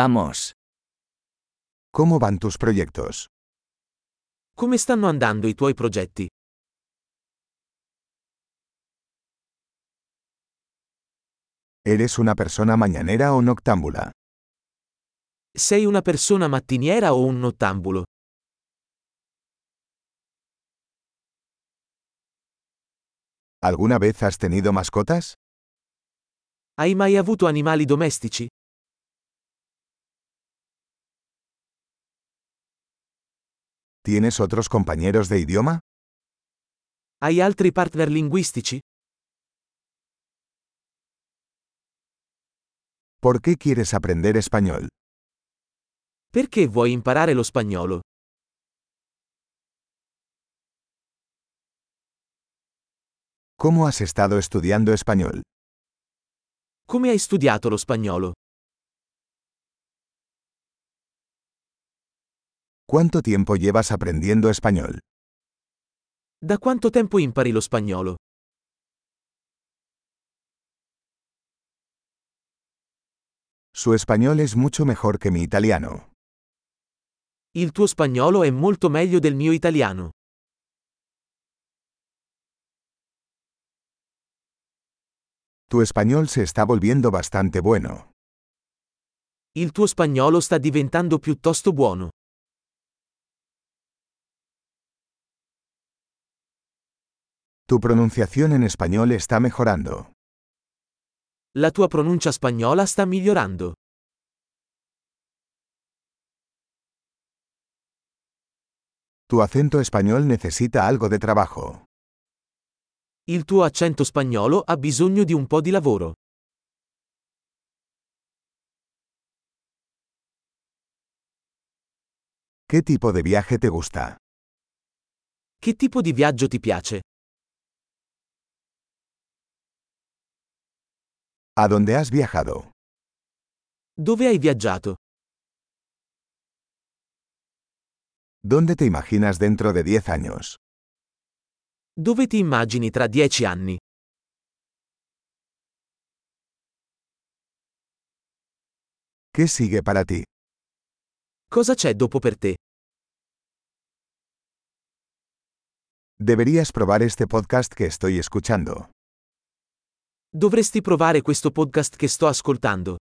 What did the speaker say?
Vamos. ¿Cómo van tus proyectos? Come stanno andando i tuoi progetti? ¿Eres una persona mañanera o noctámbula? Sei una persona mattiniera o un nottambulo? ¿Alguna vez has tenido mascotas? Hai mai avuto animali domestici? ¿Tienes otros compañeros de idioma? Hai altri partner linguistici? ¿Por qué quieres aprender español? Perché vuoi imparare lo spagnolo? ¿Cómo has estado estudiando español? Come hai studiato lo spagnolo? ¿Cuánto tiempo llevas aprendiendo español? Da quanto tempo impari lo spagnolo? Su español es mucho mejor que mi italiano. Il tuo spagnolo è molto meglio del mio italiano. Tu español se está volviendo bastante bueno. Il tuo spagnolo sta diventando piuttosto buono. Tu pronunciación en español está mejorando. La tua pronuncia spagnola sta migliorando. Tu acento español necesita algo de trabajo. Il tuo accento spagnolo ha bisogno di un po' di lavoro. ¿Qué tipo de viaje te gusta? Che tipo di viaggio ti piace? ¿A dónde has viajado? Dove hai viaggiato? ¿Dónde te imaginas dentro de 10 años? Dove ti immagini tra dieci anni? ¿Qué sigue para ti? Cosa c'è dopo per te? Deberías probar este podcast que estoy escuchando. Dovresti provare questo podcast che sto ascoltando.